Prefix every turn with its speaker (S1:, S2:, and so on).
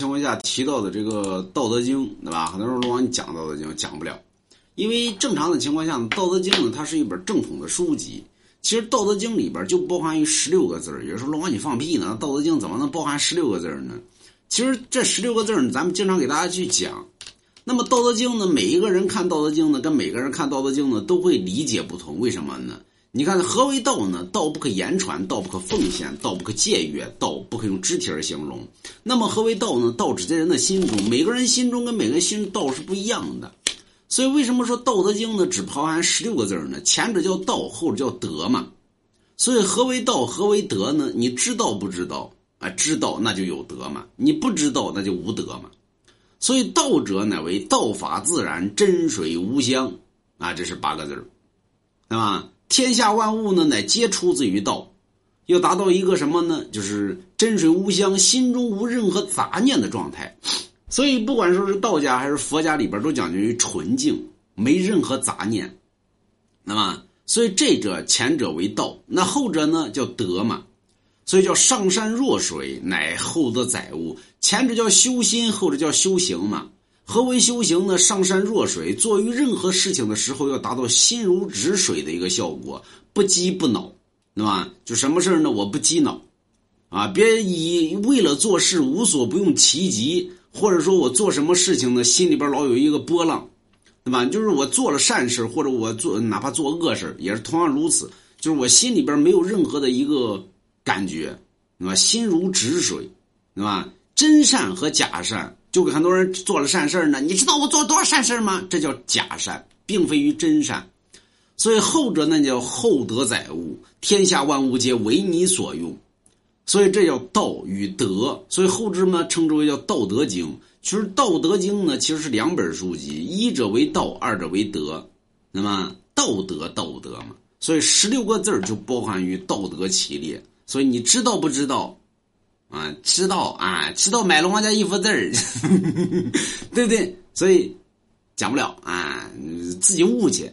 S1: 情况下提到的这个《道德经》，对吧？很多人说你讲《道德经》讲不了，因为正常的情况下，《道德经》呢，它是一本正统的书籍。其实《道德经》里边就包含于十六个字儿。有人说龙王你放屁呢，《道德经》怎么能包含十六个字儿呢？其实这十六个字儿，咱们经常给大家去讲。那么《道德经》呢，每一个人看《道德经》呢，跟每个人看《道德经》呢，都会理解不同。为什么呢？你看何为道呢？道不可言传，道不可奉献，道不可僭越，道不可用肢体而形容。那么何为道呢？道只在人的心中，每个人心中跟每个人心中道是不一样的。所以为什么说《道德经》呢只包含十六个字呢？前者叫道，后者叫德嘛。所以何为道？何为德呢？你知道不知道啊？知道那就有德嘛，你不知道那就无德嘛。所以道者乃为道法自然，真水无香啊，这是八个字儿，对吧？天下万物呢，乃皆出自于道，要达到一个什么呢？就是真水无香，心中无任何杂念的状态。所以，不管说是道家还是佛家里边，都讲究于纯净，没任何杂念。那么，所以这者前者为道，那后者呢叫德嘛。所以叫上善若水，乃厚德载物。前者叫修心，后者叫修行嘛。何为修行呢？上善若水，做于任何事情的时候，要达到心如止水的一个效果，不激不恼，对吧？就什么事呢？我不激恼，啊，别以为了做事无所不用其极，或者说我做什么事情呢，心里边老有一个波浪，对吧？就是我做了善事，或者我做哪怕做恶事，也是同样如此，就是我心里边没有任何的一个感觉，对吧？心如止水，对吧？真善和假善。就给很多人做了善事呢，你知道我做了多少善事吗？这叫假善，并非于真善。所以后者那叫厚德载物，天下万物皆为你所用。所以这叫道与德。所以后之呢称之为叫《道德经》。其实《道德经》呢其实是两本书籍，一者为道，二者为德。那么道德道德嘛，所以十六个字就包含于道德系列。所以你知道不知道？啊，知道啊，知道买龙王家一幅字儿，对不对？所以讲不了啊，自己悟去。